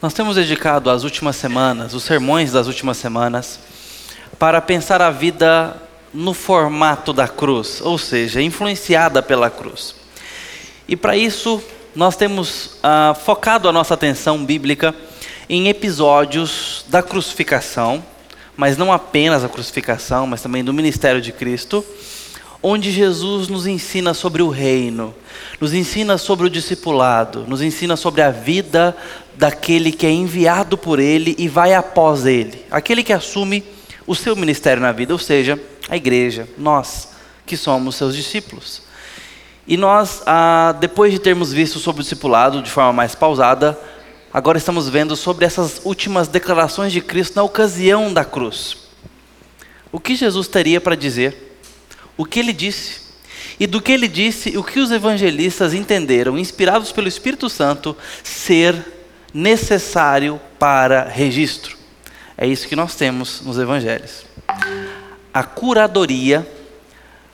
Nós temos dedicado as últimas semanas, os sermões das últimas semanas, para pensar a vida no formato da cruz, ou seja, influenciada pela cruz. E para isso, nós temos ah, focado a nossa atenção bíblica em episódios da crucificação, mas não apenas a crucificação, mas também do ministério de Cristo, onde Jesus nos ensina sobre o reino, nos ensina sobre o discipulado, nos ensina sobre a vida daquele que é enviado por ele e vai após ele, aquele que assume o seu ministério na vida, ou seja, a igreja, nós que somos seus discípulos. E nós, ah, depois de termos visto sobre o discipulado de forma mais pausada, agora estamos vendo sobre essas últimas declarações de Cristo na ocasião da cruz. O que Jesus teria para dizer? O que ele disse? E do que ele disse, o que os evangelistas entenderam, inspirados pelo Espírito Santo, ser necessário para registro. É isso que nós temos nos evangelhos. A curadoria,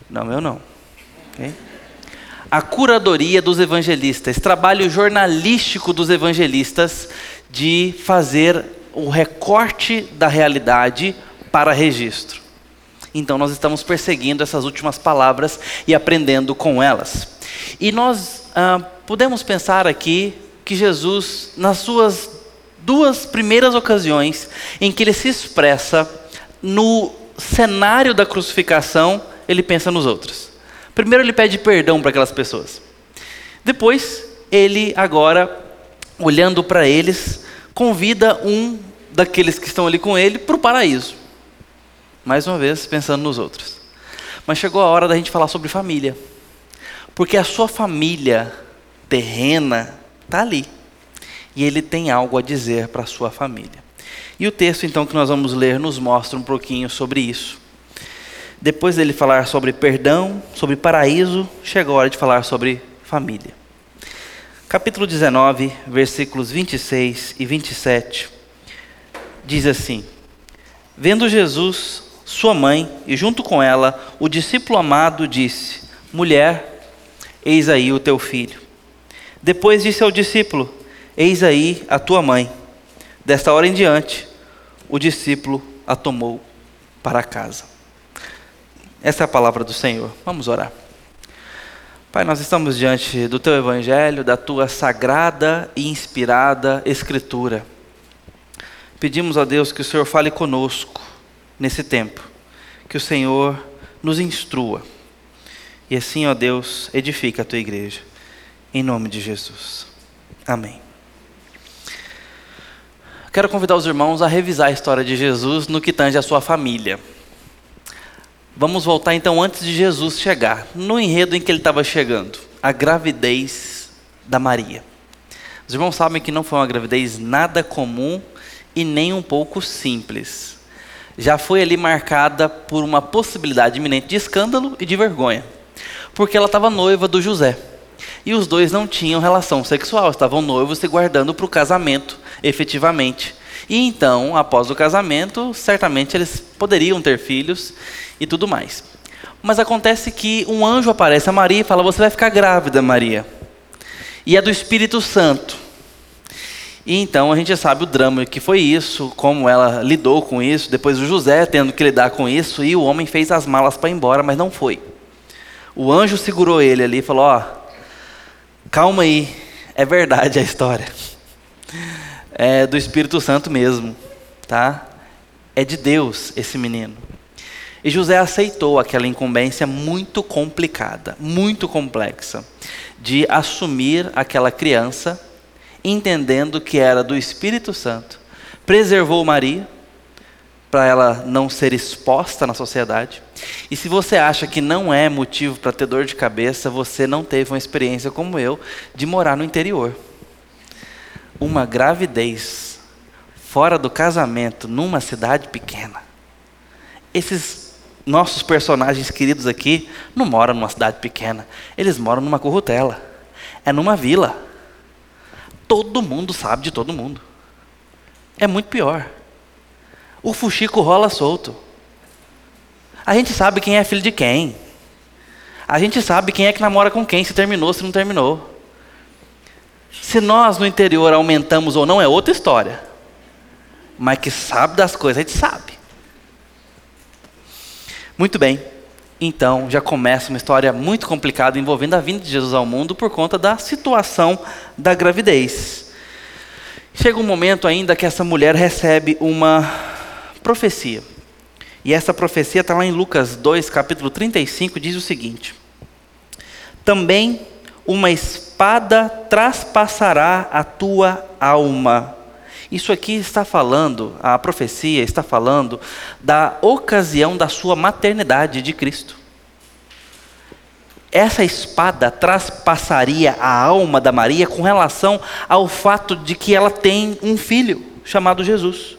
não, eu não. Okay? A curadoria dos evangelistas, trabalho jornalístico dos evangelistas de fazer o recorte da realidade para registro. Então nós estamos perseguindo essas últimas palavras e aprendendo com elas. E nós ah, podemos pensar aqui que Jesus, nas suas duas primeiras ocasiões em que ele se expressa no cenário da crucificação, ele pensa nos outros. Primeiro, ele pede perdão para aquelas pessoas. Depois, ele, agora, olhando para eles, convida um daqueles que estão ali com ele para o paraíso. Mais uma vez, pensando nos outros. Mas chegou a hora da gente falar sobre família. Porque a sua família terrena está ali. E ele tem algo a dizer para a sua família. E o texto então que nós vamos ler nos mostra um pouquinho sobre isso. Depois dele falar sobre perdão, sobre paraíso, chega a hora de falar sobre família. Capítulo 19, versículos 26 e 27, diz assim: Vendo Jesus, sua mãe, e junto com ela o discípulo amado, disse: Mulher, eis aí o teu filho. Depois disse ao discípulo: Eis aí a tua mãe. Desta hora em diante, o discípulo a tomou para casa. Essa é a palavra do Senhor. Vamos orar. Pai, nós estamos diante do teu evangelho, da tua sagrada e inspirada escritura. Pedimos a Deus que o Senhor fale conosco nesse tempo, que o Senhor nos instrua. E assim, ó Deus, edifica a tua igreja. Em nome de Jesus. Amém. Quero convidar os irmãos a revisar a história de Jesus no que tange a sua família. Vamos voltar então antes de Jesus chegar, no enredo em que ele estava chegando, a gravidez da Maria. Os irmãos sabem que não foi uma gravidez nada comum e nem um pouco simples. Já foi ali marcada por uma possibilidade iminente de escândalo e de vergonha, porque ela estava noiva do José. E os dois não tinham relação sexual, estavam noivos se guardando para o casamento, efetivamente. E então, após o casamento, certamente eles poderiam ter filhos e tudo mais. Mas acontece que um anjo aparece a Maria e fala: Você vai ficar grávida, Maria. E é do Espírito Santo. E então a gente sabe o drama que foi isso, como ela lidou com isso, depois o José tendo que lidar com isso, e o homem fez as malas para ir embora, mas não foi. O anjo segurou ele ali e falou: Ó, calma aí, é verdade a história. É do Espírito Santo mesmo, tá? É de Deus esse menino. E José aceitou aquela incumbência muito complicada, muito complexa, de assumir aquela criança, entendendo que era do Espírito Santo. Preservou Maria, para ela não ser exposta na sociedade. E se você acha que não é motivo para ter dor de cabeça, você não teve uma experiência como eu de morar no interior. Uma gravidez fora do casamento numa cidade pequena. Esses nossos personagens queridos aqui não moram numa cidade pequena, eles moram numa currutela. É numa vila. Todo mundo sabe de todo mundo. É muito pior. O fuxico rola solto. A gente sabe quem é filho de quem. A gente sabe quem é que namora com quem, se terminou, se não terminou. Se nós no interior aumentamos ou não é outra história. Mas que sabe das coisas, a gente sabe. Muito bem. Então já começa uma história muito complicada envolvendo a vinda de Jesus ao mundo por conta da situação da gravidez. Chega um momento ainda que essa mulher recebe uma profecia. E essa profecia está lá em Lucas 2, capítulo 35, diz o seguinte: Também uma espada traspassará a tua alma. Isso aqui está falando, a profecia está falando da ocasião da sua maternidade de Cristo. Essa espada traspassaria a alma da Maria com relação ao fato de que ela tem um filho chamado Jesus.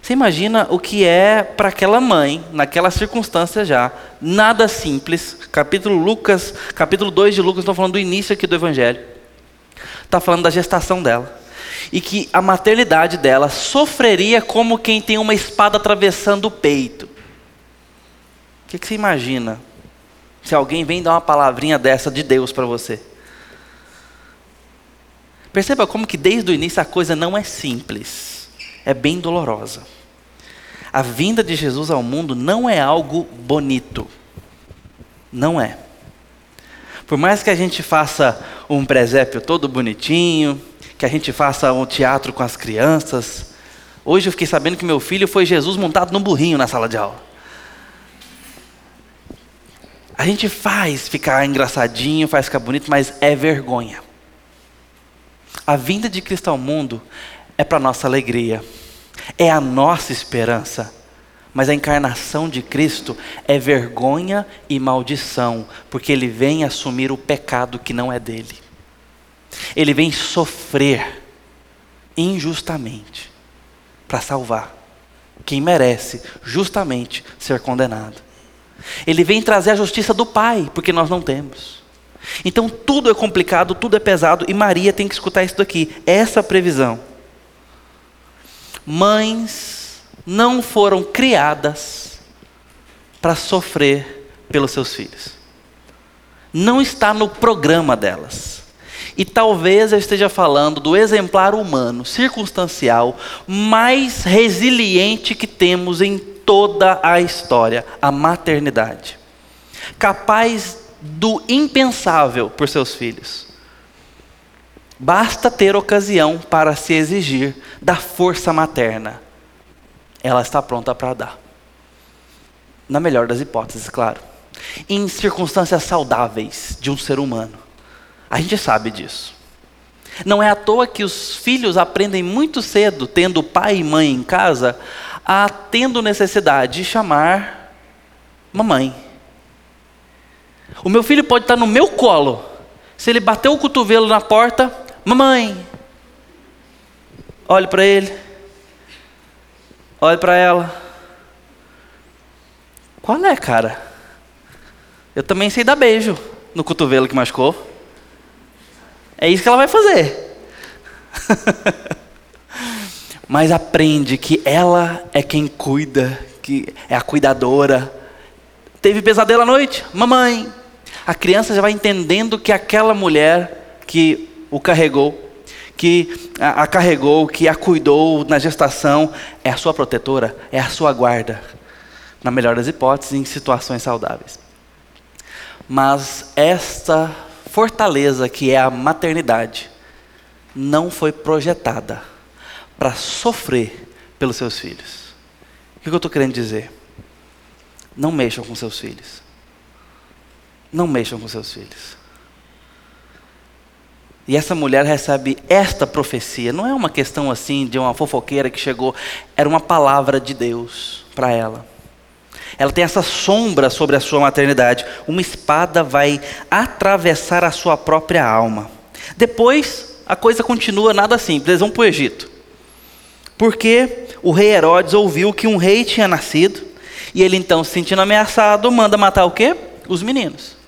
Você imagina o que é para aquela mãe, naquela circunstância já, nada simples. Capítulo Lucas, capítulo 2 de Lucas, estou falando do início aqui do evangelho. Está falando da gestação dela. E que a maternidade dela sofreria como quem tem uma espada atravessando o peito. O que, que você imagina? Se alguém vem dar uma palavrinha dessa de Deus para você. Perceba como que desde o início a coisa não é simples é bem dolorosa. A vinda de Jesus ao mundo não é algo bonito. Não é. Por mais que a gente faça um presépio todo bonitinho, que a gente faça um teatro com as crianças, hoje eu fiquei sabendo que meu filho foi Jesus montado num burrinho na sala de aula. A gente faz ficar engraçadinho, faz ficar bonito, mas é vergonha. A vinda de Cristo ao mundo é para nossa alegria, é a nossa esperança. Mas a encarnação de Cristo é vergonha e maldição, porque ele vem assumir o pecado que não é dele. Ele vem sofrer injustamente para salvar quem merece justamente ser condenado. Ele vem trazer a justiça do Pai, porque nós não temos. Então tudo é complicado, tudo é pesado, e Maria tem que escutar isso daqui, essa previsão mães não foram criadas para sofrer pelos seus filhos. Não está no programa delas. E talvez eu esteja falando do exemplar humano, circunstancial, mais resiliente que temos em toda a história, a maternidade. Capaz do impensável por seus filhos. Basta ter ocasião para se exigir da força materna. Ela está pronta para dar. Na melhor das hipóteses, claro. Em circunstâncias saudáveis de um ser humano. A gente sabe disso. Não é à toa que os filhos aprendem muito cedo, tendo pai e mãe em casa, a tendo necessidade de chamar mamãe. O meu filho pode estar no meu colo. Se ele bater o cotovelo na porta, Mamãe. Olhe para ele. Olhe para ela. Qual é, cara? Eu também sei dar beijo no cotovelo que machucou. É isso que ela vai fazer. Mas aprende que ela é quem cuida, que é a cuidadora. Teve pesadelo à noite? Mamãe. A criança já vai entendendo que aquela mulher que o carregou, que a, a carregou, que a cuidou na gestação, é a sua protetora, é a sua guarda, na melhor das hipóteses, em situações saudáveis. Mas esta fortaleza que é a maternidade não foi projetada para sofrer pelos seus filhos. O que eu estou querendo dizer? Não mexam com seus filhos. Não mexam com seus filhos. E essa mulher recebe esta profecia. Não é uma questão assim de uma fofoqueira que chegou, era uma palavra de Deus para ela. Ela tem essa sombra sobre a sua maternidade. Uma espada vai atravessar a sua própria alma. Depois, a coisa continua nada simples. Eles vão para o Egito. Porque o rei Herodes ouviu que um rei tinha nascido. E ele então, se sentindo ameaçado, manda matar o quê? Os meninos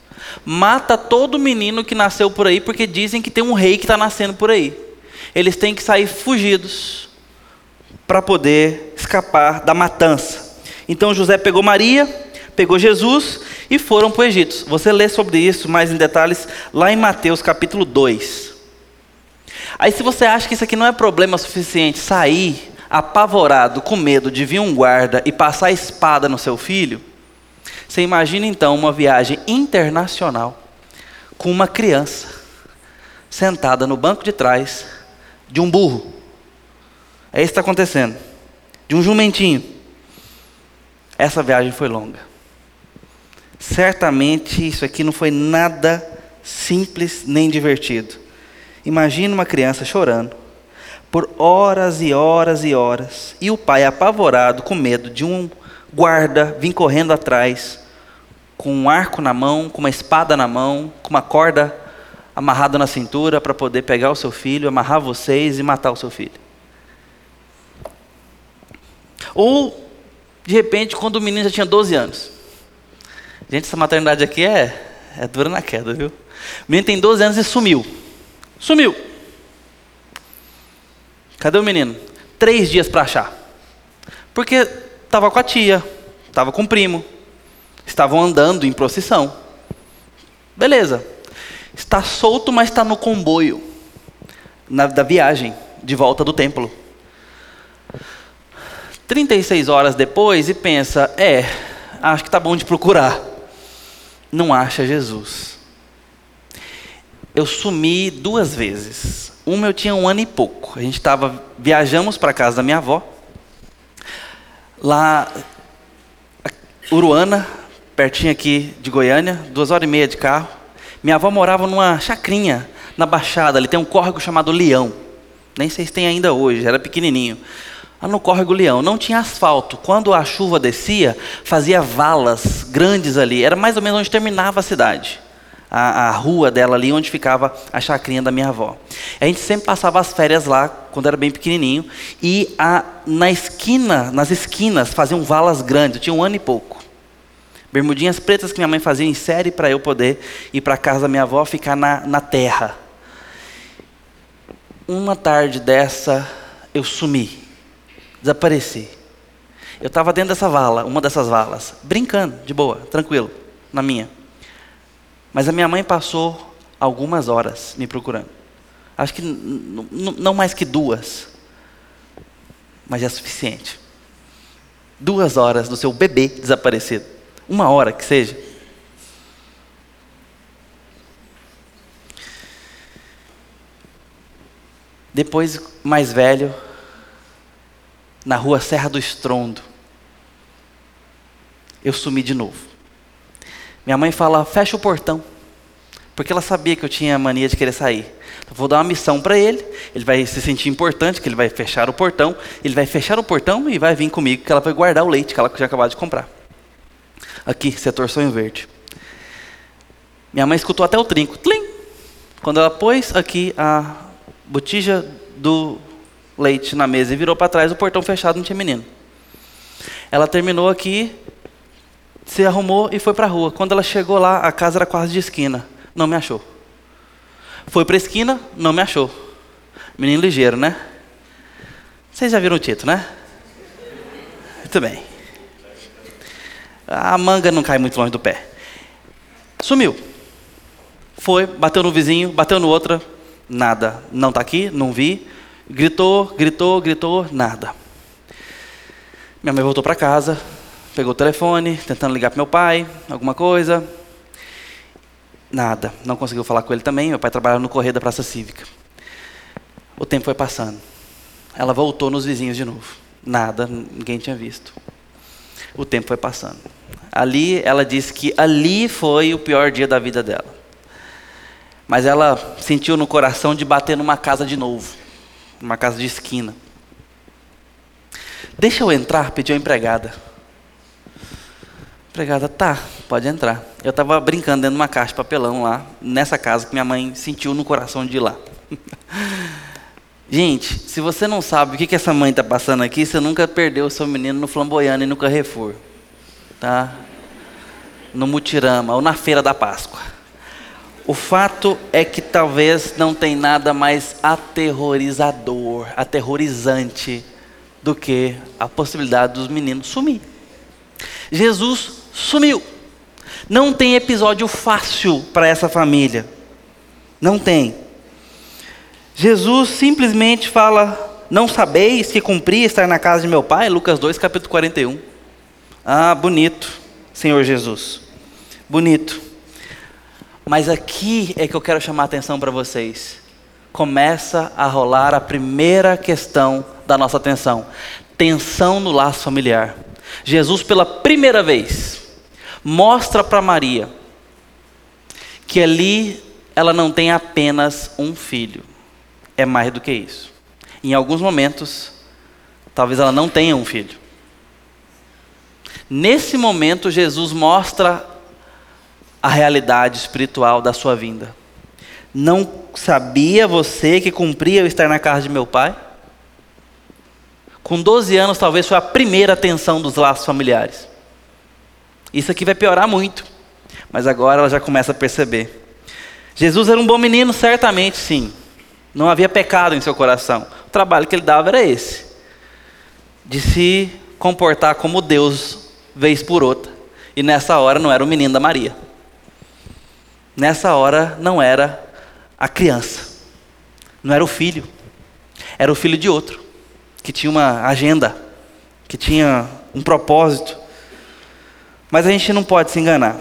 mata todo menino que nasceu por aí, porque dizem que tem um rei que está nascendo por aí. Eles têm que sair fugidos para poder escapar da matança. Então José pegou Maria, pegou Jesus e foram para o Egito. Você lê sobre isso mais em detalhes lá em Mateus capítulo 2. Aí, se você acha que isso aqui não é problema suficiente, sair apavorado, com medo de vir um guarda e passar a espada no seu filho, você imagina então uma viagem internacional com uma criança sentada no banco de trás de um burro. É isso que está acontecendo. De um jumentinho. Essa viagem foi longa. Certamente isso aqui não foi nada simples nem divertido. Imagina uma criança chorando por horas e horas e horas, e o pai apavorado, com medo de um guarda vir correndo atrás, com um arco na mão, com uma espada na mão, com uma corda amarrada na cintura para poder pegar o seu filho, amarrar vocês e matar o seu filho. Ou, de repente, quando o menino já tinha 12 anos. Gente, essa maternidade aqui é, é dura na queda, viu? O menino tem 12 anos e sumiu. Sumiu. Cadê o menino? Três dias para achar. Porque estava com a tia, estava com o primo, estavam andando em procissão. Beleza. Está solto, mas está no comboio na, da viagem de volta do templo. 36 horas depois e pensa: é, acho que está bom de procurar. Não acha Jesus. Eu sumi duas vezes. Uma eu tinha um ano e pouco. A gente estava, viajamos para casa da minha avó. Lá, Uruana, pertinho aqui de Goiânia, duas horas e meia de carro. Minha avó morava numa chacrinha na Baixada, ali tem um córrego chamado Leão. Nem sei se tem ainda hoje, era pequenininho. Lá no córrego Leão, não tinha asfalto. Quando a chuva descia, fazia valas grandes ali. Era mais ou menos onde terminava a cidade. A, a, rua dela ali, onde ficava a chacrinha da minha avó. A gente sempre passava as férias lá, quando era bem pequenininho, e a, na esquina, nas esquinas, faziam valas grandes. Eu tinha um ano e pouco. Bermudinhas pretas que minha mãe fazia em série para eu poder ir para casa da minha avó ficar na, na terra. Uma tarde dessa, eu sumi, desapareci. Eu estava dentro dessa vala, uma dessas valas, brincando, de boa, tranquilo, na minha. Mas a minha mãe passou algumas horas me procurando. Acho que não mais que duas, mas é suficiente. Duas horas do seu bebê desaparecido. Uma hora que seja. Depois, mais velho, na rua Serra do Estrondo, eu sumi de novo. Minha mãe fala: fecha o portão, porque ela sabia que eu tinha mania de querer sair. Então, vou dar uma missão para ele, ele vai se sentir importante, que ele vai fechar o portão, ele vai fechar o portão e vai vir comigo, que ela vai guardar o leite que ela tinha acabado de comprar. Aqui, setor sonho verde. Minha mãe escutou até o trinco. Tlim! Quando ela pôs aqui a botija do leite na mesa e virou para trás, o portão fechado, não tinha menino. Ela terminou aqui, se arrumou e foi para a rua. Quando ela chegou lá, a casa era quase de esquina. Não me achou. Foi para a esquina, não me achou. Menino ligeiro, né? Vocês já viram o título, né? Muito bem a manga não cai muito longe do pé. Sumiu. Foi, bateu no vizinho, bateu no outro, nada. Não está aqui, não vi. Gritou, gritou, gritou, nada. Minha mãe voltou para casa, pegou o telefone, tentando ligar para meu pai, alguma coisa. Nada, não conseguiu falar com ele também. Meu pai trabalhava no correio da Praça Cívica. O tempo foi passando. Ela voltou nos vizinhos de novo. Nada, ninguém tinha visto. O tempo foi passando. Ali, ela disse que ali foi o pior dia da vida dela. Mas ela sentiu no coração de bater numa casa de novo, numa casa de esquina. Deixa eu entrar, pediu a empregada. Empregada, tá, pode entrar. Eu estava brincando dentro de uma caixa de papelão lá, nessa casa que minha mãe sentiu no coração de ir lá. Gente, se você não sabe o que, que essa mãe está passando aqui, você nunca perdeu o seu menino no flamboyano e no Carrefour. Tá? No Mutirama ou na Feira da Páscoa. O fato é que talvez não tem nada mais aterrorizador, aterrorizante do que a possibilidade dos meninos sumir. Jesus sumiu. Não tem episódio fácil para essa família. Não tem. Jesus simplesmente fala: Não sabeis que cumpria estar na casa de meu pai? Lucas 2, capítulo 41. Ah, bonito, Senhor Jesus. Bonito. Mas aqui é que eu quero chamar a atenção para vocês. Começa a rolar a primeira questão da nossa atenção: tensão no laço familiar. Jesus, pela primeira vez, mostra para Maria que ali ela não tem apenas um filho, é mais do que isso. Em alguns momentos, talvez ela não tenha um filho. Nesse momento, Jesus mostra a realidade espiritual da sua vinda. Não sabia você que cumpria eu estar na casa de meu pai? Com 12 anos, talvez foi a primeira tensão dos laços familiares. Isso aqui vai piorar muito, mas agora ela já começa a perceber. Jesus era um bom menino, certamente sim. Não havia pecado em seu coração. O trabalho que ele dava era esse: de se comportar como Deus, vez por outra. E nessa hora não era o menino da Maria. Nessa hora não era a criança. Não era o filho. Era o filho de outro. Que tinha uma agenda. Que tinha um propósito. Mas a gente não pode se enganar.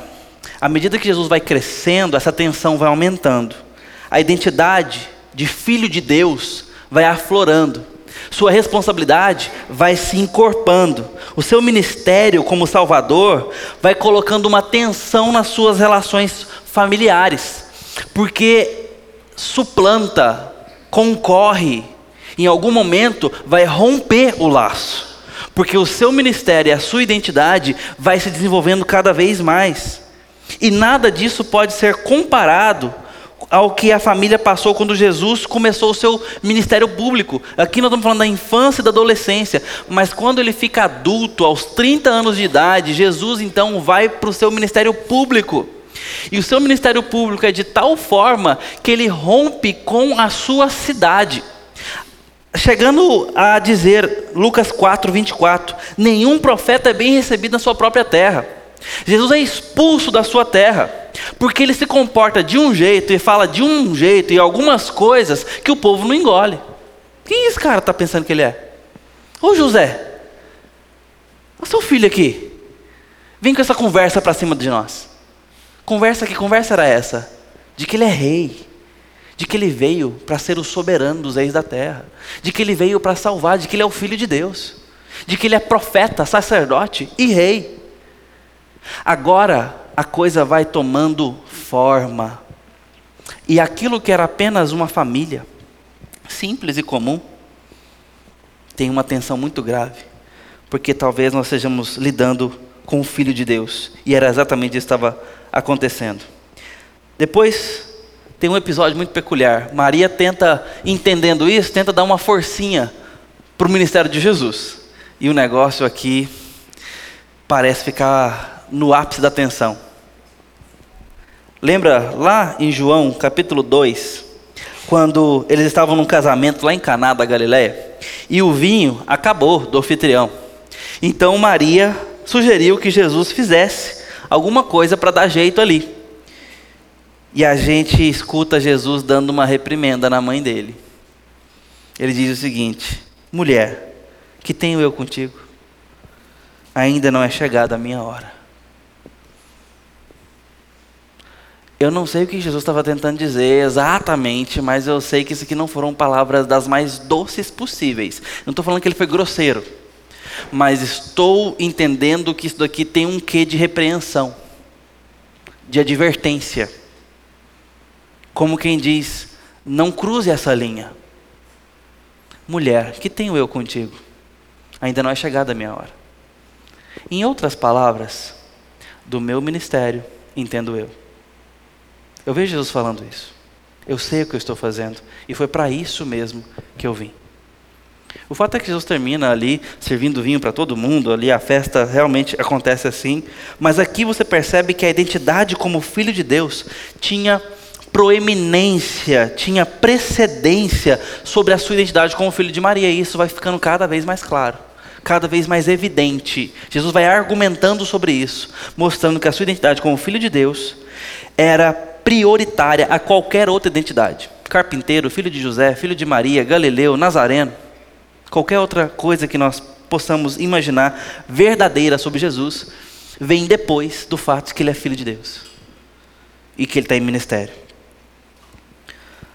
À medida que Jesus vai crescendo, essa tensão vai aumentando. A identidade de filho de Deus vai aflorando. Sua responsabilidade vai se encorpando. O seu ministério como Salvador vai colocando uma tensão nas suas relações familiares, porque suplanta, concorre, em algum momento vai romper o laço, porque o seu ministério e a sua identidade vai se desenvolvendo cada vez mais. E nada disso pode ser comparado ao que a família passou quando Jesus começou o seu ministério público. Aqui nós estamos falando da infância e da adolescência, mas quando ele fica adulto, aos 30 anos de idade, Jesus então vai para o seu ministério público. E o seu ministério público é de tal forma que ele rompe com a sua cidade. Chegando a dizer, Lucas 4, 24: nenhum profeta é bem recebido na sua própria terra. Jesus é expulso da sua terra, porque ele se comporta de um jeito e fala de um jeito e algumas coisas que o povo não engole. Quem esse cara está pensando que ele é? Ô José, o seu filho aqui, vem com essa conversa para cima de nós. Conversa que conversa era essa? De que ele é rei, de que ele veio para ser o soberano dos reis da terra, de que ele veio para salvar, de que ele é o filho de Deus, de que ele é profeta, sacerdote e rei. Agora a coisa vai tomando forma. E aquilo que era apenas uma família, simples e comum, tem uma tensão muito grave. Porque talvez nós estejamos lidando com o Filho de Deus. E era exatamente isso que estava acontecendo. Depois tem um episódio muito peculiar. Maria tenta, entendendo isso, tenta dar uma forcinha para o ministério de Jesus. E o negócio aqui parece ficar no ápice da tensão. Lembra lá em João capítulo 2, quando eles estavam num casamento lá em Caná da Galiléia, e o vinho acabou do anfitrião. Então Maria sugeriu que Jesus fizesse alguma coisa para dar jeito ali. E a gente escuta Jesus dando uma reprimenda na mãe dele. Ele diz o seguinte: Mulher, que tenho eu contigo? Ainda não é chegada a minha hora. Eu não sei o que Jesus estava tentando dizer exatamente, mas eu sei que isso aqui não foram palavras das mais doces possíveis. Não estou falando que ele foi grosseiro, mas estou entendendo que isso daqui tem um quê de repreensão, de advertência. Como quem diz: não cruze essa linha. Mulher, que tenho eu contigo? Ainda não é chegada a minha hora. Em outras palavras, do meu ministério, entendo eu. Eu vejo Jesus falando isso. Eu sei o que eu estou fazendo. E foi para isso mesmo que eu vim. O fato é que Jesus termina ali servindo vinho para todo mundo, ali a festa realmente acontece assim, mas aqui você percebe que a identidade como filho de Deus tinha proeminência, tinha precedência sobre a sua identidade como filho de Maria, e isso vai ficando cada vez mais claro, cada vez mais evidente. Jesus vai argumentando sobre isso, mostrando que a sua identidade como filho de Deus era prioritária a qualquer outra identidade. carpinteiro, filho de José, filho de Maria, Galileu, Nazareno, qualquer outra coisa que nós possamos imaginar verdadeira sobre Jesus, vem depois do fato que ele é filho de Deus e que ele está em ministério.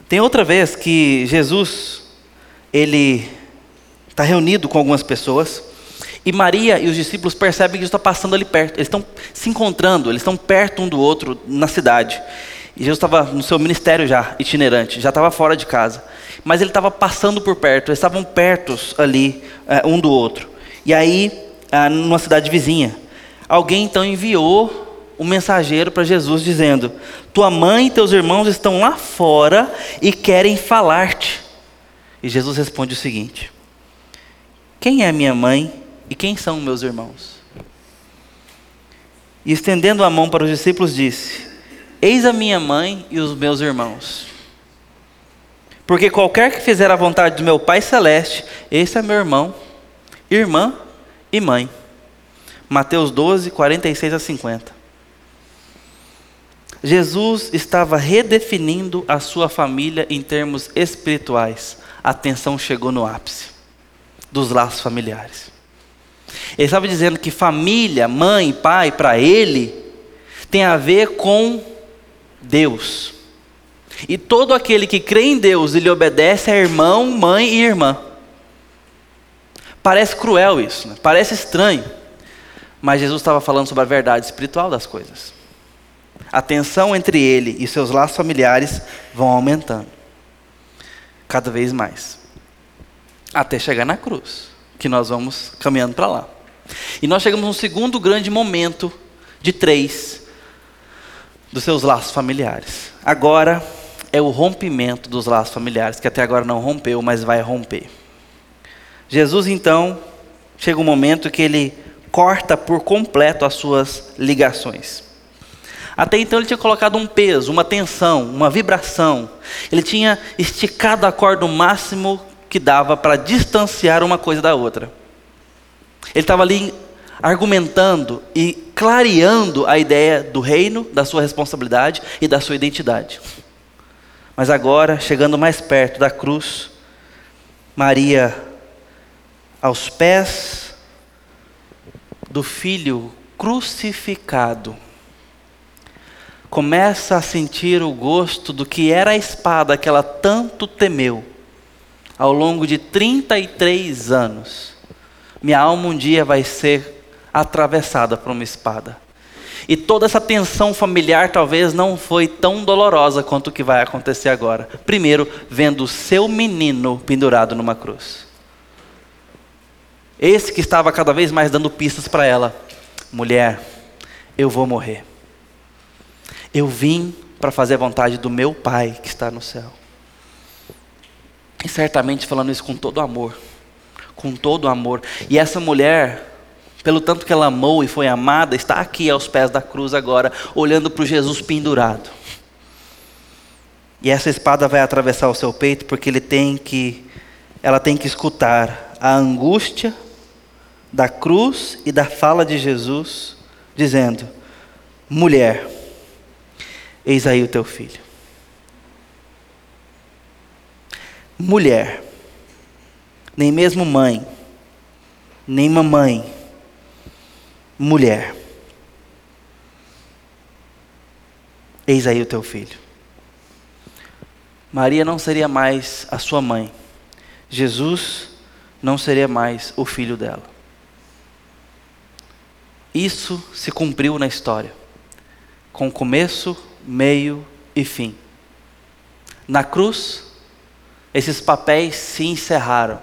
Tem outra vez que Jesus, ele está reunido com algumas pessoas e Maria e os discípulos percebem que Jesus está passando ali perto. Eles estão se encontrando, eles estão perto um do outro na cidade. E Jesus estava no seu ministério já, itinerante, já estava fora de casa. Mas ele estava passando por perto, eles estavam perto ali, é, um do outro. E aí, ah, numa cidade vizinha, alguém então enviou um mensageiro para Jesus dizendo: Tua mãe e teus irmãos estão lá fora e querem falar-te. E Jesus responde o seguinte: Quem é minha mãe e quem são meus irmãos? E estendendo a mão para os discípulos, disse: Eis a minha mãe e os meus irmãos. Porque qualquer que fizer a vontade do meu Pai Celeste, esse é meu irmão, irmã e mãe. Mateus 12, 46 a 50. Jesus estava redefinindo a sua família em termos espirituais. A tensão chegou no ápice dos laços familiares. Ele estava dizendo que família, mãe, pai, para ele, tem a ver com Deus. E todo aquele que crê em Deus e lhe obedece é irmão, mãe e irmã. Parece cruel isso, né? parece estranho. Mas Jesus estava falando sobre a verdade espiritual das coisas. A tensão entre ele e seus laços familiares vão aumentando. Cada vez mais. Até chegar na cruz, que nós vamos caminhando para lá. E nós chegamos no segundo grande momento de três dos seus laços familiares. Agora é o rompimento dos laços familiares, que até agora não rompeu, mas vai romper. Jesus então chega um momento que ele corta por completo as suas ligações. Até então ele tinha colocado um peso, uma tensão, uma vibração. Ele tinha esticado a corda o máximo que dava para distanciar uma coisa da outra. Ele estava ali argumentando e clareando a ideia do reino, da sua responsabilidade e da sua identidade. Mas agora, chegando mais perto da cruz, Maria, aos pés do filho crucificado, começa a sentir o gosto do que era a espada que ela tanto temeu ao longo de 33 anos. Minha alma um dia vai ser atravessada por uma espada. E toda essa tensão familiar talvez não foi tão dolorosa quanto o que vai acontecer agora. Primeiro, vendo o seu menino pendurado numa cruz. Esse que estava cada vez mais dando pistas para ela: mulher, eu vou morrer. Eu vim para fazer a vontade do meu Pai que está no céu. E certamente falando isso com todo amor. Com todo amor. E essa mulher, pelo tanto que ela amou e foi amada, está aqui aos pés da cruz agora, olhando para o Jesus pendurado. E essa espada vai atravessar o seu peito porque ele tem que, ela tem que escutar a angústia da cruz e da fala de Jesus, dizendo: mulher Eis aí o teu filho. Mulher, nem mesmo mãe, nem mamãe, mulher. Eis aí o teu filho. Maria não seria mais a sua mãe. Jesus não seria mais o filho dela. Isso se cumpriu na história, com começo, meio e fim. Na cruz, esses papéis se encerraram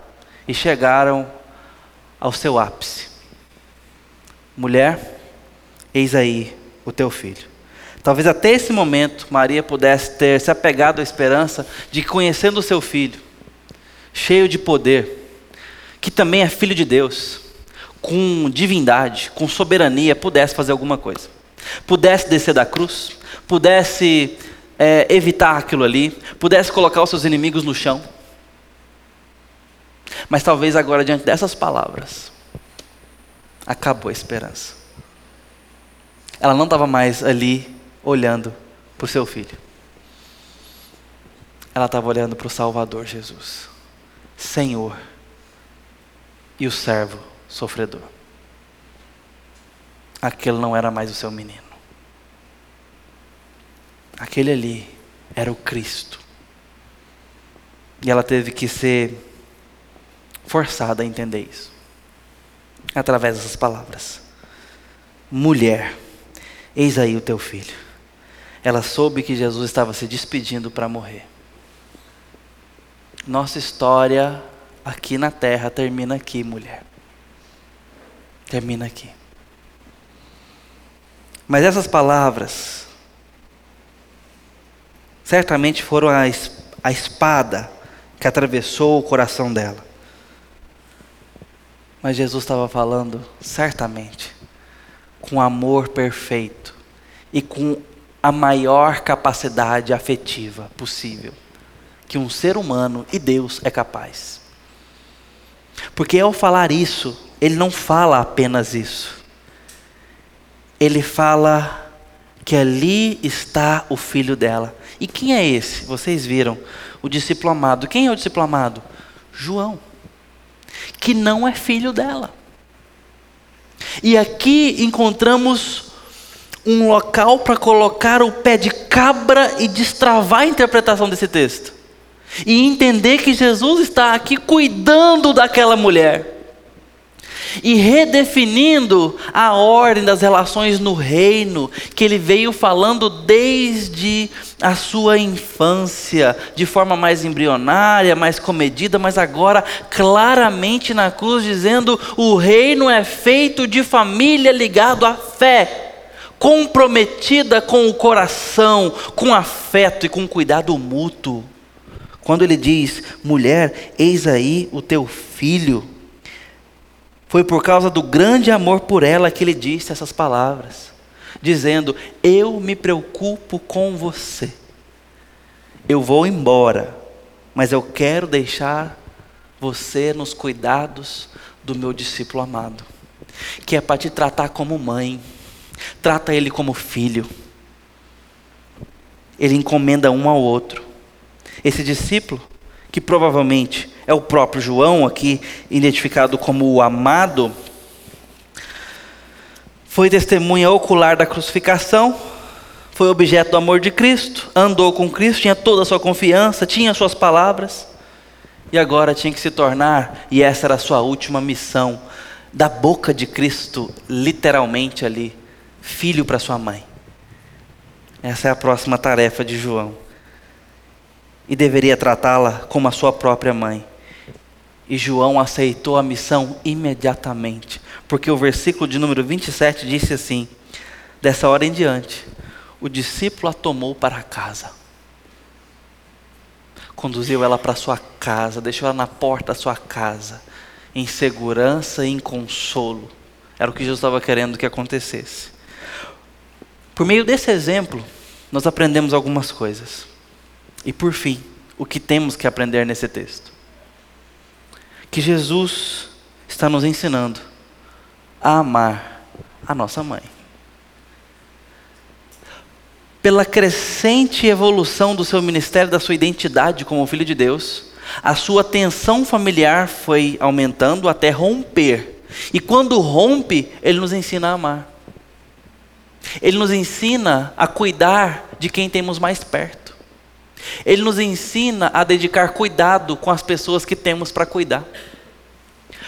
e chegaram ao seu ápice. Mulher, eis aí o teu filho. Talvez até esse momento Maria pudesse ter se apegado à esperança de conhecendo o seu filho, cheio de poder, que também é filho de Deus, com divindade, com soberania, pudesse fazer alguma coisa. Pudesse descer da cruz, pudesse é, evitar aquilo ali, pudesse colocar os seus inimigos no chão. Mas talvez agora, diante dessas palavras, acabou a esperança. Ela não estava mais ali olhando para o seu filho. ela estava olhando para o Salvador Jesus, Senhor e o servo sofredor. Aquele não era mais o seu menino. Aquele ali era o Cristo. E ela teve que ser forçada a entender isso. Através dessas palavras. Mulher, eis aí o teu filho. Ela soube que Jesus estava se despedindo para morrer. Nossa história aqui na terra termina aqui, mulher. Termina aqui. Mas essas palavras certamente foram a, a espada que atravessou o coração dela. Mas Jesus estava falando, certamente, com amor perfeito e com a maior capacidade afetiva possível que um ser humano e Deus é capaz. Porque ao falar isso, ele não fala apenas isso. Ele fala que ali está o filho dela. E quem é esse? Vocês viram, o discípulo amado. Quem é o discípulo amado? João, que não é filho dela. E aqui encontramos um local para colocar o pé de cabra e destravar a interpretação desse texto e entender que Jesus está aqui cuidando daquela mulher e redefinindo a ordem das relações no reino que ele veio falando desde a sua infância, de forma mais embrionária, mais comedida, mas agora claramente na cruz dizendo: o reino é feito de família ligado à fé. Comprometida com o coração, com afeto e com cuidado mútuo. Quando ele diz, mulher, eis aí o teu filho, foi por causa do grande amor por ela que ele disse essas palavras, dizendo: Eu me preocupo com você, eu vou embora, mas eu quero deixar você nos cuidados do meu discípulo amado, que é para te tratar como mãe, trata ele como filho, ele encomenda um ao outro. Esse discípulo, que provavelmente é o próprio João, aqui identificado como o amado, foi testemunha ocular da crucificação, foi objeto do amor de Cristo, andou com Cristo, tinha toda a sua confiança, tinha suas palavras, e agora tinha que se tornar, e essa era a sua última missão, da boca de Cristo, literalmente ali, filho para sua mãe. Essa é a próxima tarefa de João e deveria tratá-la como a sua própria mãe. E João aceitou a missão imediatamente, porque o versículo de número 27 disse assim: Dessa hora em diante, o discípulo a tomou para casa. Conduziu ela para sua casa, deixou ela na porta da sua casa, em segurança e em consolo. Era o que Jesus estava querendo que acontecesse. Por meio desse exemplo, nós aprendemos algumas coisas. E por fim, o que temos que aprender nesse texto? Que Jesus está nos ensinando a amar a nossa mãe. Pela crescente evolução do seu ministério, da sua identidade como filho de Deus, a sua tensão familiar foi aumentando até romper. E quando rompe, ele nos ensina a amar. Ele nos ensina a cuidar de quem temos mais perto. Ele nos ensina a dedicar cuidado com as pessoas que temos para cuidar.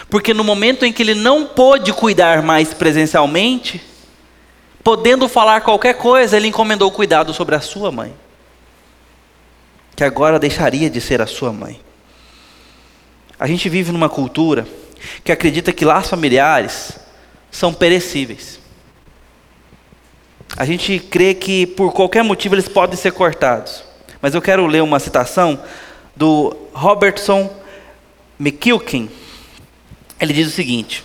Porque no momento em que ele não pôde cuidar mais presencialmente, podendo falar qualquer coisa, ele encomendou cuidado sobre a sua mãe, que agora deixaria de ser a sua mãe. A gente vive numa cultura que acredita que laços familiares são perecíveis. A gente crê que por qualquer motivo eles podem ser cortados. Mas eu quero ler uma citação do Robertson McQuilkin. Ele diz o seguinte: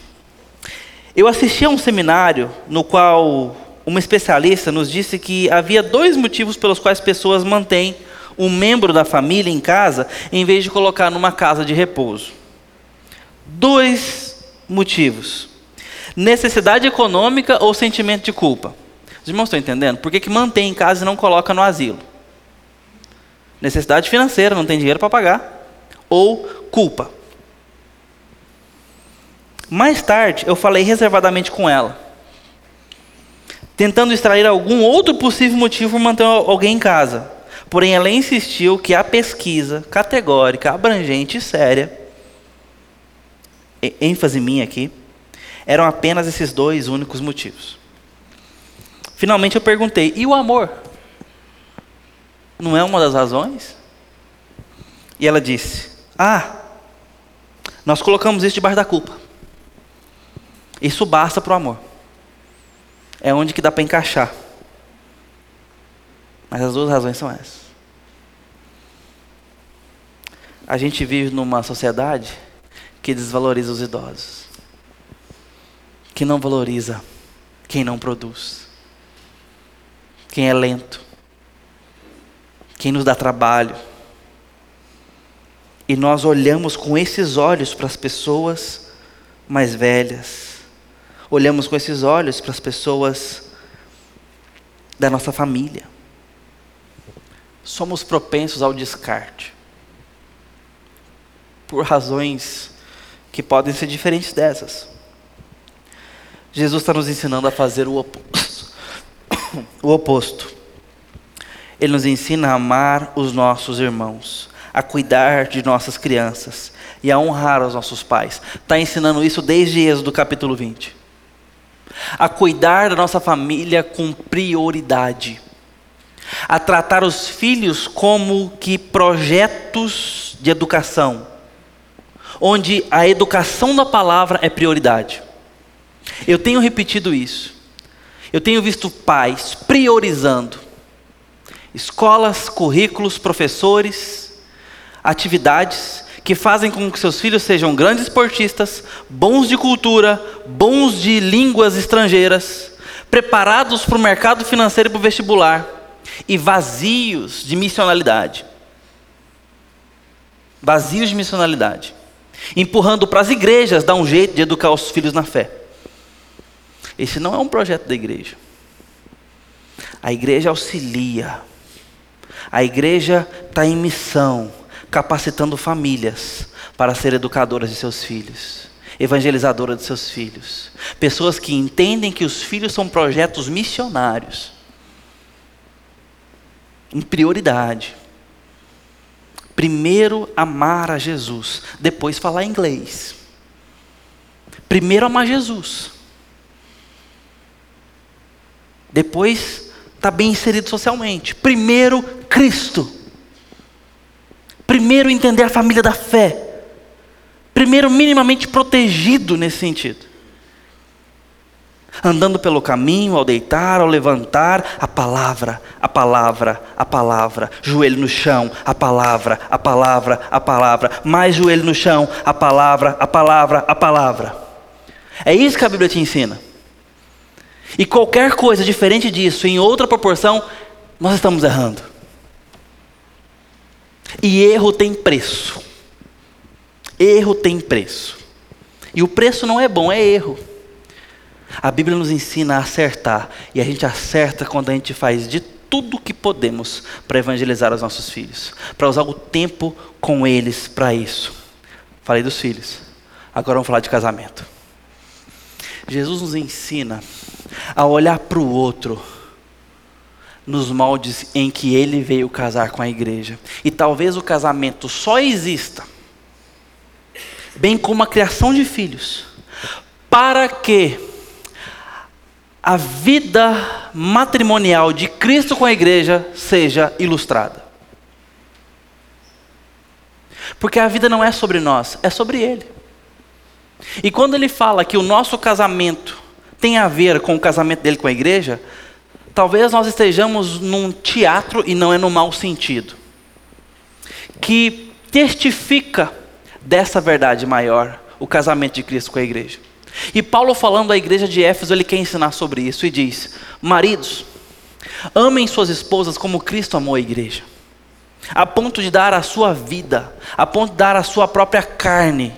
Eu assisti a um seminário no qual uma especialista nos disse que havia dois motivos pelos quais pessoas mantêm um membro da família em casa em vez de colocar numa casa de repouso. Dois motivos: necessidade econômica ou sentimento de culpa. Os irmãos estão entendendo? Por que, que mantém em casa e não coloca no asilo? Necessidade financeira, não tem dinheiro para pagar. Ou culpa. Mais tarde, eu falei reservadamente com ela, tentando extrair algum outro possível motivo para manter alguém em casa. Porém, ela insistiu que a pesquisa categórica, abrangente e séria, ênfase minha aqui, eram apenas esses dois únicos motivos. Finalmente eu perguntei: e o amor? Não é uma das razões? E ela disse: Ah, nós colocamos isso debaixo da culpa. Isso basta para o amor. É onde que dá para encaixar. Mas as duas razões são essas. A gente vive numa sociedade que desvaloriza os idosos, que não valoriza quem não produz, quem é lento, quem nos dá trabalho. E nós olhamos com esses olhos para as pessoas mais velhas, olhamos com esses olhos para as pessoas da nossa família. Somos propensos ao descarte, por razões que podem ser diferentes dessas. Jesus está nos ensinando a fazer o oposto. o oposto. Ele nos ensina a amar os nossos irmãos, a cuidar de nossas crianças e a honrar os nossos pais. Está ensinando isso desde Êxodo capítulo 20. A cuidar da nossa família com prioridade. A tratar os filhos como que projetos de educação, onde a educação da palavra é prioridade. Eu tenho repetido isso. Eu tenho visto pais priorizando escolas, currículos, professores, atividades que fazem com que seus filhos sejam grandes esportistas, bons de cultura, bons de línguas estrangeiras, preparados para o mercado financeiro e para o vestibular e vazios de missionalidade. Vazios de missionalidade. Empurrando para as igrejas dar um jeito de educar os filhos na fé. Esse não é um projeto da igreja. A igreja auxilia. A igreja está em missão, capacitando famílias para ser educadoras de seus filhos, evangelizadoras de seus filhos. Pessoas que entendem que os filhos são projetos missionários. Em prioridade. Primeiro amar a Jesus, depois falar inglês. Primeiro amar Jesus. Depois está bem inserido socialmente. Primeiro, Cristo. Primeiro, entender a família da fé. Primeiro, minimamente protegido nesse sentido. Andando pelo caminho, ao deitar, ao levantar, a palavra, a palavra, a palavra, joelho no chão, a palavra, a palavra, a palavra, mais joelho no chão, a palavra, a palavra, a palavra. É isso que a Bíblia te ensina. E qualquer coisa diferente disso, em outra proporção, nós estamos errando. E erro tem preço. Erro tem preço. E o preço não é bom, é erro. A Bíblia nos ensina a acertar. E a gente acerta quando a gente faz de tudo o que podemos para evangelizar os nossos filhos. Para usar o tempo com eles para isso. Falei dos filhos. Agora vamos falar de casamento. Jesus nos ensina a olhar para o outro nos moldes em que ele veio casar com a igreja. E talvez o casamento só exista, bem como a criação de filhos, para que a vida matrimonial de Cristo com a igreja seja ilustrada. Porque a vida não é sobre nós, é sobre Ele. E quando ele fala que o nosso casamento tem a ver com o casamento dele com a igreja, talvez nós estejamos num teatro e não é no mau sentido, que testifica dessa verdade maior, o casamento de Cristo com a igreja. E Paulo falando à igreja de Éfeso, ele quer ensinar sobre isso e diz: Maridos, amem suas esposas como Cristo amou a igreja, a ponto de dar a sua vida, a ponto de dar a sua própria carne,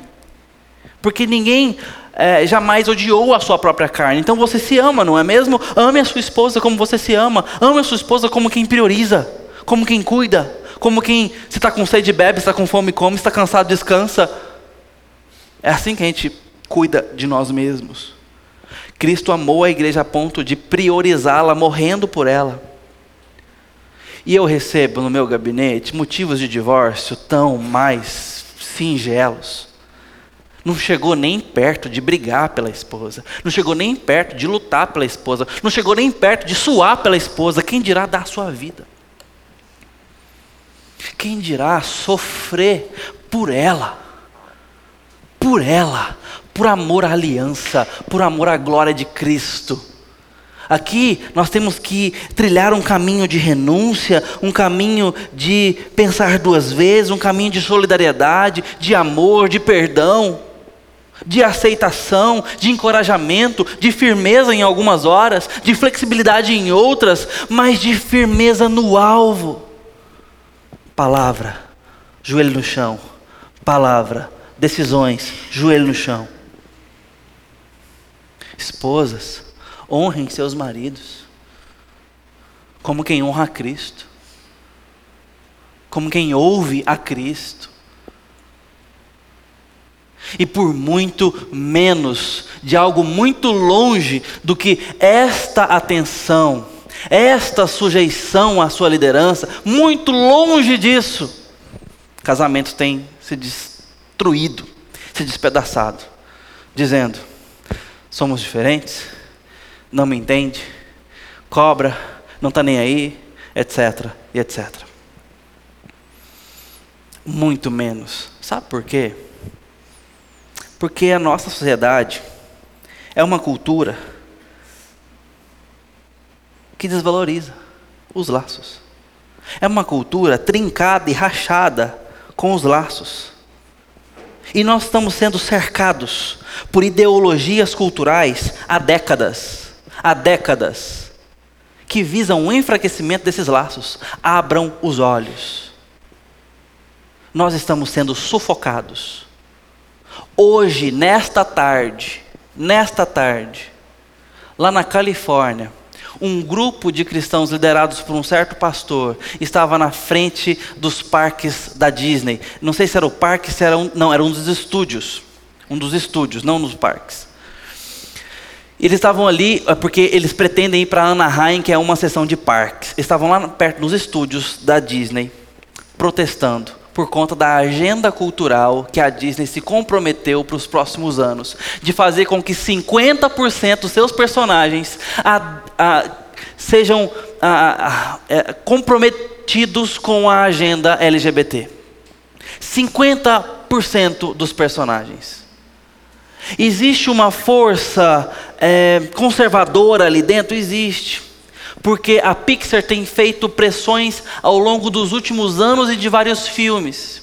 porque ninguém é, jamais odiou a sua própria carne. Então você se ama, não é mesmo? Ame a sua esposa como você se ama. Ame a sua esposa como quem prioriza, como quem cuida, como quem se está com sede bebe, se está com fome come, se está cansado descansa. É assim que a gente cuida de nós mesmos. Cristo amou a igreja a ponto de priorizá-la, morrendo por ela. E eu recebo no meu gabinete motivos de divórcio tão mais singelos. Não chegou nem perto de brigar pela esposa. Não chegou nem perto de lutar pela esposa. Não chegou nem perto de suar pela esposa. Quem dirá dar a sua vida? Quem dirá sofrer por ela? Por ela, por amor à aliança, por amor à glória de Cristo. Aqui nós temos que trilhar um caminho de renúncia, um caminho de pensar duas vezes, um caminho de solidariedade, de amor, de perdão, de aceitação, de encorajamento, de firmeza em algumas horas, de flexibilidade em outras, mas de firmeza no alvo. Palavra, joelho no chão. Palavra, decisões, joelho no chão. Esposas, honrem seus maridos, como quem honra a Cristo, como quem ouve a Cristo. E por muito menos de algo muito longe do que esta atenção, esta sujeição à sua liderança, muito longe disso, casamentos têm se destruído, se despedaçado, dizendo: somos diferentes, não me entende, cobra, não está nem aí, etc. etc. Muito menos. Sabe por quê? Porque a nossa sociedade é uma cultura que desvaloriza os laços. É uma cultura trincada e rachada com os laços. E nós estamos sendo cercados por ideologias culturais há décadas. Há décadas. Que visam o enfraquecimento desses laços. Abram os olhos. Nós estamos sendo sufocados. Hoje, nesta tarde, nesta tarde, lá na Califórnia, um grupo de cristãos liderados por um certo pastor estava na frente dos parques da Disney. Não sei se era o parque, se era um, não, era um dos estúdios. Um dos estúdios, não nos parques. Eles estavam ali é, porque eles pretendem ir para Anaheim, que é uma sessão de parques. Estavam lá perto nos estúdios da Disney, protestando por conta da agenda cultural que a Disney se comprometeu para os próximos anos, de fazer com que 50% dos seus personagens a, a, sejam a, é, comprometidos com a agenda LGBT. 50% dos personagens. Existe uma força é, conservadora ali dentro? Existe porque a Pixar tem feito pressões ao longo dos últimos anos e de vários filmes.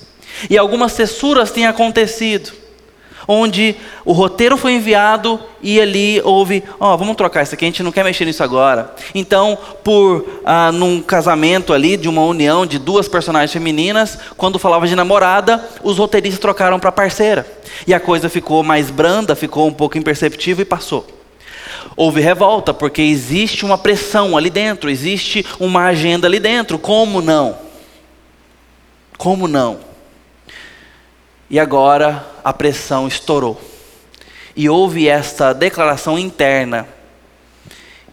E algumas cessuras têm acontecido, onde o roteiro foi enviado e ali houve, ó, oh, vamos trocar isso aqui, a gente não quer mexer nisso agora. Então, por ah, num casamento ali de uma união de duas personagens femininas, quando falava de namorada, os roteiristas trocaram para parceira. E a coisa ficou mais branda, ficou um pouco imperceptível e passou. Houve revolta, porque existe uma pressão ali dentro, existe uma agenda ali dentro. Como não? Como não? E agora a pressão estourou. E houve esta declaração interna.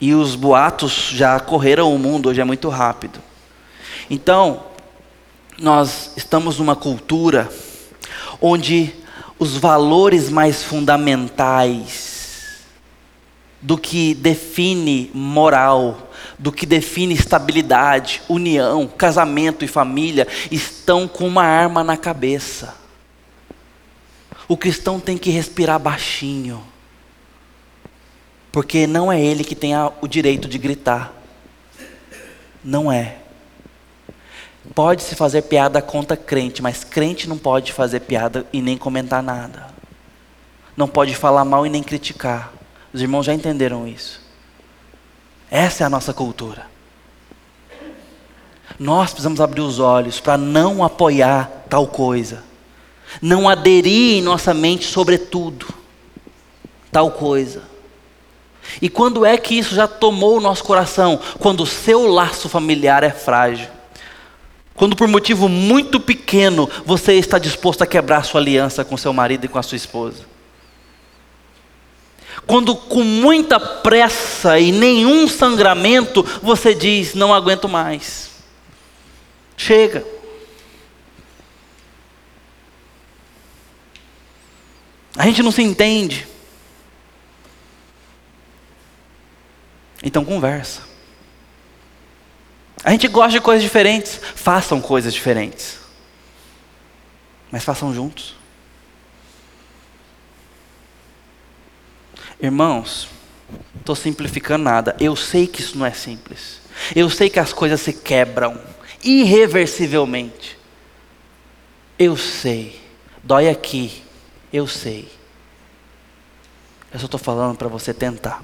E os boatos já correram o mundo, hoje é muito rápido. Então, nós estamos numa cultura onde os valores mais fundamentais do que define moral, do que define estabilidade, união, casamento e família, estão com uma arma na cabeça. O cristão tem que respirar baixinho, porque não é ele que tem o direito de gritar. Não é. Pode se fazer piada contra crente, mas crente não pode fazer piada e nem comentar nada. Não pode falar mal e nem criticar. Os irmãos já entenderam isso. Essa é a nossa cultura. Nós precisamos abrir os olhos para não apoiar tal coisa, não aderir em nossa mente, sobretudo, tal coisa. E quando é que isso já tomou o nosso coração? Quando o seu laço familiar é frágil. Quando por motivo muito pequeno você está disposto a quebrar sua aliança com seu marido e com a sua esposa. Quando com muita pressa e nenhum sangramento você diz: Não aguento mais. Chega. A gente não se entende. Então conversa. A gente gosta de coisas diferentes, façam coisas diferentes. Mas façam juntos. Irmãos, estou simplificando nada. Eu sei que isso não é simples. Eu sei que as coisas se quebram irreversivelmente. Eu sei. Dói aqui. Eu sei. Eu só estou falando para você tentar.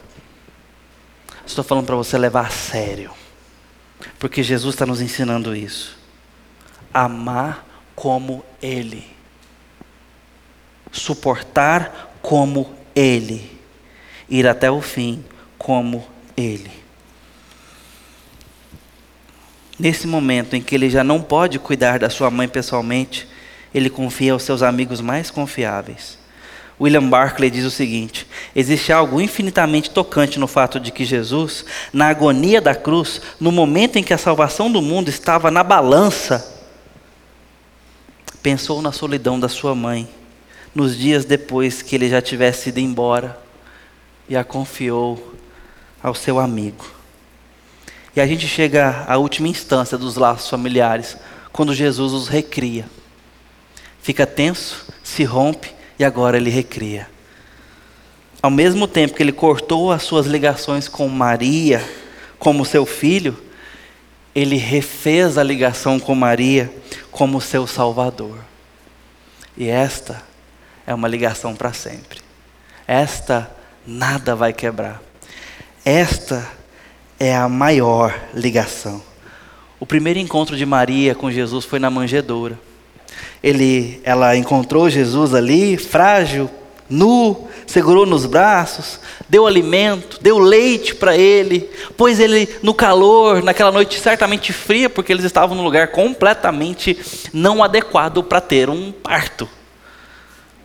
Estou falando para você levar a sério. Porque Jesus está nos ensinando isso. Amar como Ele. Suportar como Ele. Ir até o fim como Ele. Nesse momento em que ele já não pode cuidar da sua mãe pessoalmente, ele confia aos seus amigos mais confiáveis. William Barclay diz o seguinte: existe algo infinitamente tocante no fato de que Jesus, na agonia da cruz, no momento em que a salvação do mundo estava na balança, pensou na solidão da sua mãe, nos dias depois que ele já tivesse ido embora, e a confiou ao seu amigo. E a gente chega à última instância dos laços familiares, quando Jesus os recria. Fica tenso, se rompe e agora ele recria. Ao mesmo tempo que ele cortou as suas ligações com Maria, como seu filho, ele refez a ligação com Maria como seu Salvador. E esta é uma ligação para sempre. Esta nada vai quebrar. Esta é a maior ligação. O primeiro encontro de Maria com Jesus foi na manjedoura ele, ela encontrou Jesus ali, frágil, nu, segurou nos braços, deu alimento, deu leite para ele, pôs ele no calor, naquela noite certamente fria, porque eles estavam num lugar completamente não adequado para ter um parto,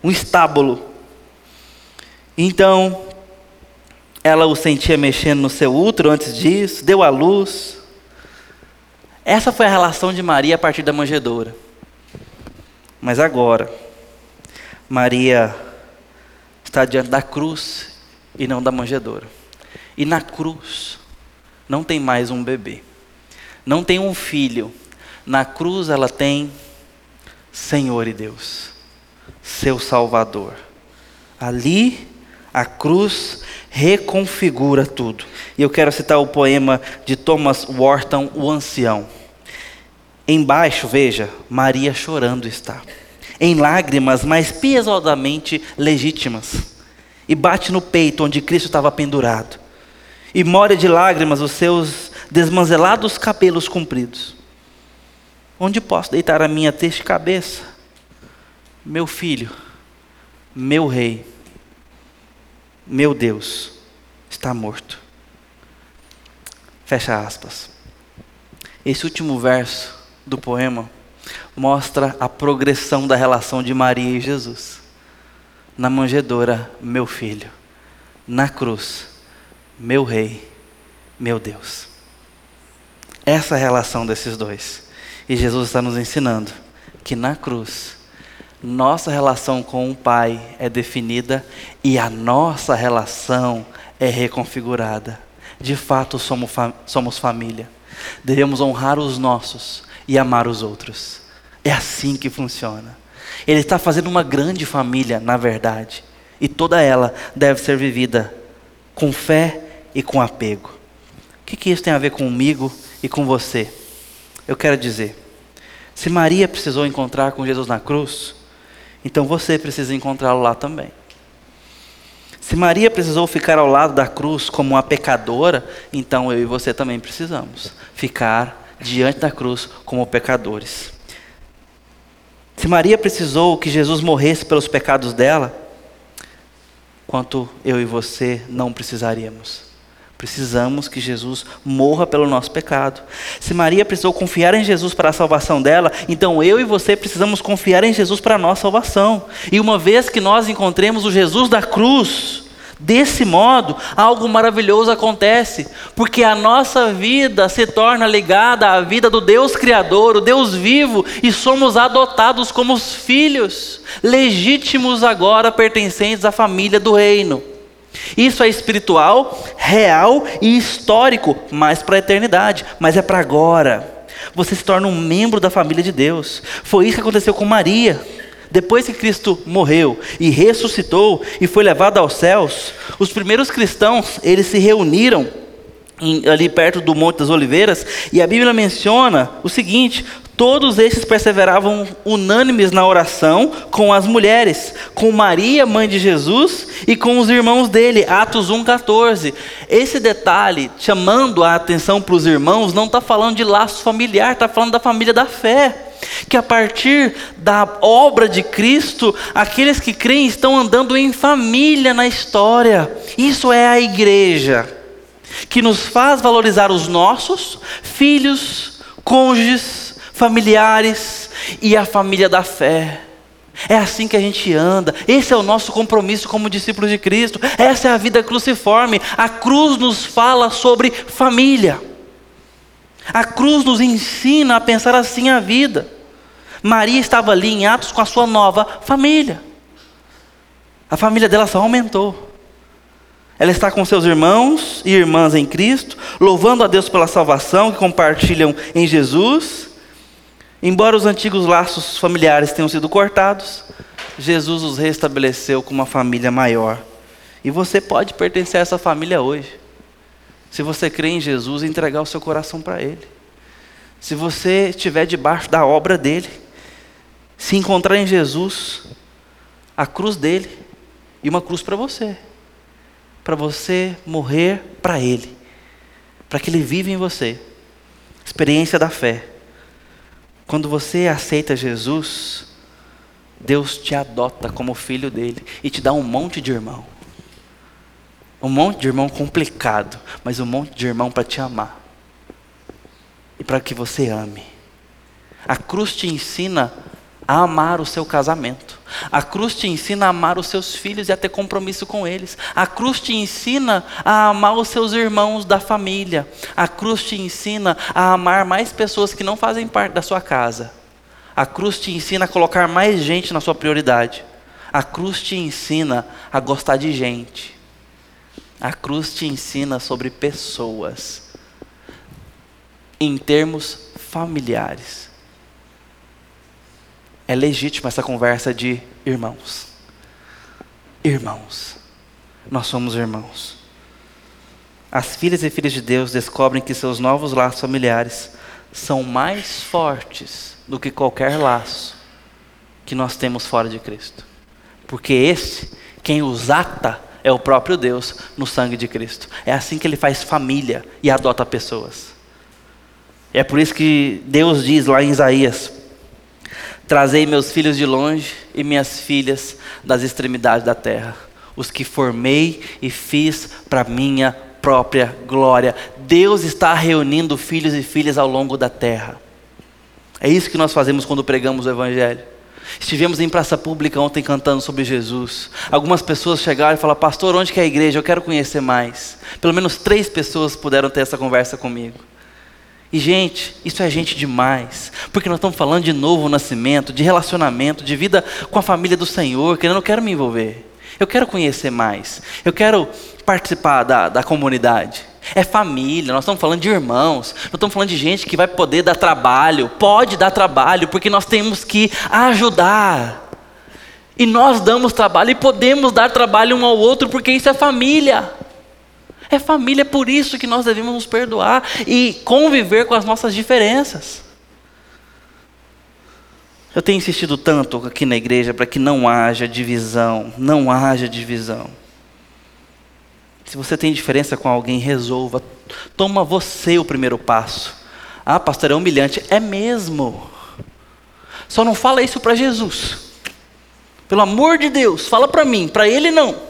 um estábulo. Então, ela o sentia mexendo no seu útero antes disso, deu à luz. Essa foi a relação de Maria a partir da manjedoura. Mas agora, Maria está diante da cruz e não da manjedoura. E na cruz não tem mais um bebê, não tem um filho. Na cruz ela tem Senhor e Deus, seu Salvador. Ali a cruz reconfigura tudo. E eu quero citar o poema de Thomas Wharton, O Ancião. Embaixo, veja, Maria chorando está, em lágrimas, mas piedosamente legítimas, e bate no peito onde Cristo estava pendurado, e molha de lágrimas os seus desmanzelados cabelos compridos. Onde posso deitar a minha triste cabeça? Meu filho, meu rei, meu Deus, está morto. Fecha aspas. Esse último verso do poema mostra a progressão da relação de Maria e Jesus. Na manjedoura, meu filho. Na cruz, meu rei, meu Deus. Essa é a relação desses dois. E Jesus está nos ensinando que na cruz, nossa relação com o Pai é definida e a nossa relação é reconfigurada. De fato, somos, somos família. Devemos honrar os nossos e amar os outros. É assim que funciona. Ele está fazendo uma grande família, na verdade, e toda ela deve ser vivida com fé e com apego. O que, que isso tem a ver comigo e com você? Eu quero dizer, se Maria precisou encontrar com Jesus na cruz, então você precisa encontrá-lo lá também. Se Maria precisou ficar ao lado da cruz como uma pecadora, então eu e você também precisamos ficar diante da cruz como pecadores. Se Maria precisou que Jesus morresse pelos pecados dela, quanto eu e você não precisaríamos. Precisamos que Jesus morra pelo nosso pecado. Se Maria precisou confiar em Jesus para a salvação dela, então eu e você precisamos confiar em Jesus para a nossa salvação. E uma vez que nós encontremos o Jesus da cruz, desse modo, algo maravilhoso acontece, porque a nossa vida se torna ligada à vida do Deus Criador, o Deus vivo, e somos adotados como filhos, legítimos agora pertencentes à família do reino. Isso é espiritual, real e histórico, mas para a eternidade, mas é para agora. Você se torna um membro da família de Deus. Foi isso que aconteceu com Maria. Depois que Cristo morreu e ressuscitou e foi levado aos céus, os primeiros cristãos, eles se reuniram ali perto do Monte das Oliveiras, e a Bíblia menciona o seguinte: Todos estes perseveravam unânimes na oração com as mulheres, com Maria, mãe de Jesus, e com os irmãos dele. Atos 1,14. Esse detalhe, chamando a atenção para os irmãos, não está falando de laço familiar, está falando da família da fé. Que a partir da obra de Cristo, aqueles que creem estão andando em família na história. Isso é a igreja, que nos faz valorizar os nossos filhos, cônjuges, familiares e a família da fé. É assim que a gente anda. Esse é o nosso compromisso como discípulos de Cristo. Essa é a vida cruciforme. A cruz nos fala sobre família. A cruz nos ensina a pensar assim a vida. Maria estava ali em Atos com a sua nova família. A família dela só aumentou. Ela está com seus irmãos e irmãs em Cristo, louvando a Deus pela salvação que compartilham em Jesus Embora os antigos laços familiares tenham sido cortados, Jesus os restabeleceu com uma família maior. E você pode pertencer a essa família hoje. Se você crê em Jesus, entregar o seu coração para Ele. Se você estiver debaixo da obra dele, se encontrar em Jesus, a cruz dele e uma cruz para você, para você morrer para Ele, para que Ele viva em você. Experiência da fé. Quando você aceita Jesus, Deus te adota como filho dele e te dá um monte de irmão. Um monte de irmão complicado, mas um monte de irmão para te amar. E para que você ame. A cruz te ensina a amar o seu casamento. A cruz te ensina a amar os seus filhos e a ter compromisso com eles. A cruz te ensina a amar os seus irmãos da família. A cruz te ensina a amar mais pessoas que não fazem parte da sua casa. A cruz te ensina a colocar mais gente na sua prioridade. A cruz te ensina a gostar de gente. A cruz te ensina sobre pessoas em termos familiares é legítima essa conversa de irmãos. Irmãos. Nós somos irmãos. As filhas e filhos de Deus descobrem que seus novos laços familiares são mais fortes do que qualquer laço que nós temos fora de Cristo. Porque esse, quem os ata, é o próprio Deus no sangue de Cristo. É assim que ele faz família e adota pessoas. É por isso que Deus diz lá em Isaías: Trazei meus filhos de longe e minhas filhas das extremidades da terra, os que formei e fiz para minha própria glória. Deus está reunindo filhos e filhas ao longo da terra. É isso que nós fazemos quando pregamos o Evangelho. Estivemos em praça pública ontem cantando sobre Jesus. Algumas pessoas chegaram e falaram: Pastor, onde que é a igreja? Eu quero conhecer mais. Pelo menos três pessoas puderam ter essa conversa comigo. E, gente, isso é gente demais, porque nós estamos falando de novo nascimento, de relacionamento, de vida com a família do Senhor, que eu não quero me envolver. Eu quero conhecer mais, eu quero participar da, da comunidade. É família, nós estamos falando de irmãos, nós estamos falando de gente que vai poder dar trabalho, pode dar trabalho, porque nós temos que ajudar. E nós damos trabalho e podemos dar trabalho um ao outro, porque isso é família. É família, é por isso que nós devemos nos perdoar e conviver com as nossas diferenças. Eu tenho insistido tanto aqui na igreja para que não haja divisão, não haja divisão. Se você tem diferença com alguém, resolva. Toma você o primeiro passo. Ah, pastor, é humilhante. É mesmo. Só não fala isso para Jesus. Pelo amor de Deus, fala para mim, para ele não.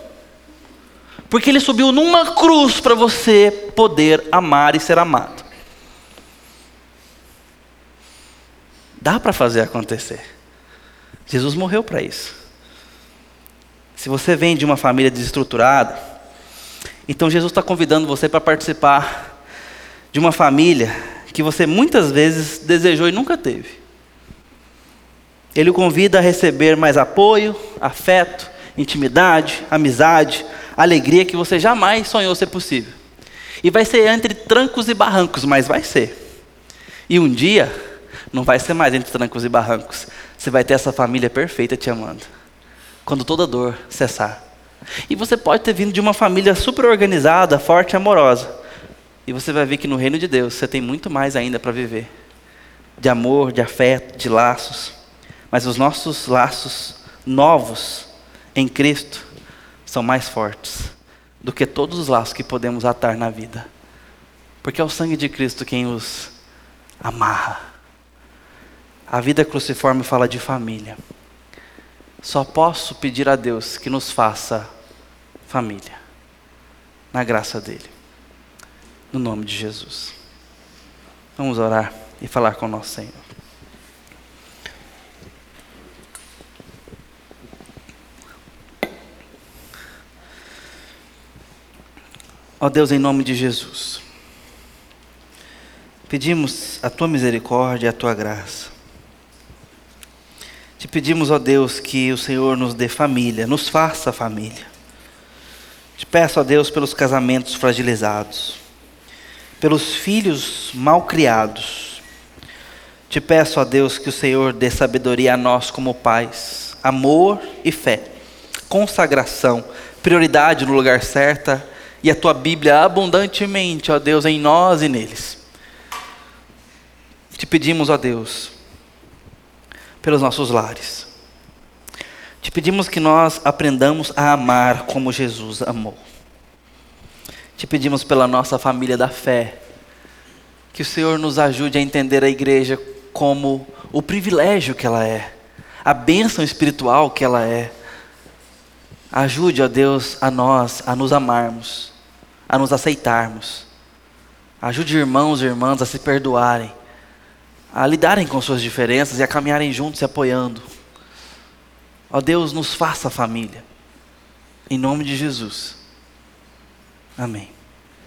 Porque ele subiu numa cruz para você poder amar e ser amado. Dá para fazer acontecer. Jesus morreu para isso. Se você vem de uma família desestruturada, então Jesus está convidando você para participar de uma família que você muitas vezes desejou e nunca teve. Ele o convida a receber mais apoio, afeto, intimidade, amizade, alegria que você jamais sonhou ser possível. E vai ser entre trancos e barrancos, mas vai ser. E um dia, não vai ser mais entre trancos e barrancos. Você vai ter essa família perfeita te amando. Quando toda dor cessar. E você pode ter vindo de uma família super organizada, forte e amorosa. E você vai ver que no reino de Deus você tem muito mais ainda para viver. De amor, de afeto, de laços. Mas os nossos laços novos em Cristo são mais fortes do que todos os laços que podemos atar na vida. Porque é o sangue de Cristo quem os amarra. A vida cruciforme fala de família. Só posso pedir a Deus que nos faça família, na graça dEle, no nome de Jesus. Vamos orar e falar com o nosso Senhor. Ó Deus, em nome de Jesus, pedimos a tua misericórdia e a tua graça. Te pedimos, ó Deus, que o Senhor nos dê família, nos faça família. Te peço, ó Deus, pelos casamentos fragilizados, pelos filhos mal criados. Te peço, ó Deus, que o Senhor dê sabedoria a nós como pais, amor e fé, consagração, prioridade no lugar certo e a tua Bíblia abundantemente, ó Deus, em nós e neles. Te pedimos, ó Deus, pelos nossos lares. Te pedimos que nós aprendamos a amar como Jesus amou. Te pedimos pela nossa família da fé, que o Senhor nos ajude a entender a igreja como o privilégio que ela é, a bênção espiritual que ela é. Ajude, ó Deus, a nós a nos amarmos a nos aceitarmos. Ajude irmãos e irmãs a se perdoarem, a lidarem com suas diferenças e a caminharem juntos se apoiando. Ó Deus, nos faça família. Em nome de Jesus. Amém.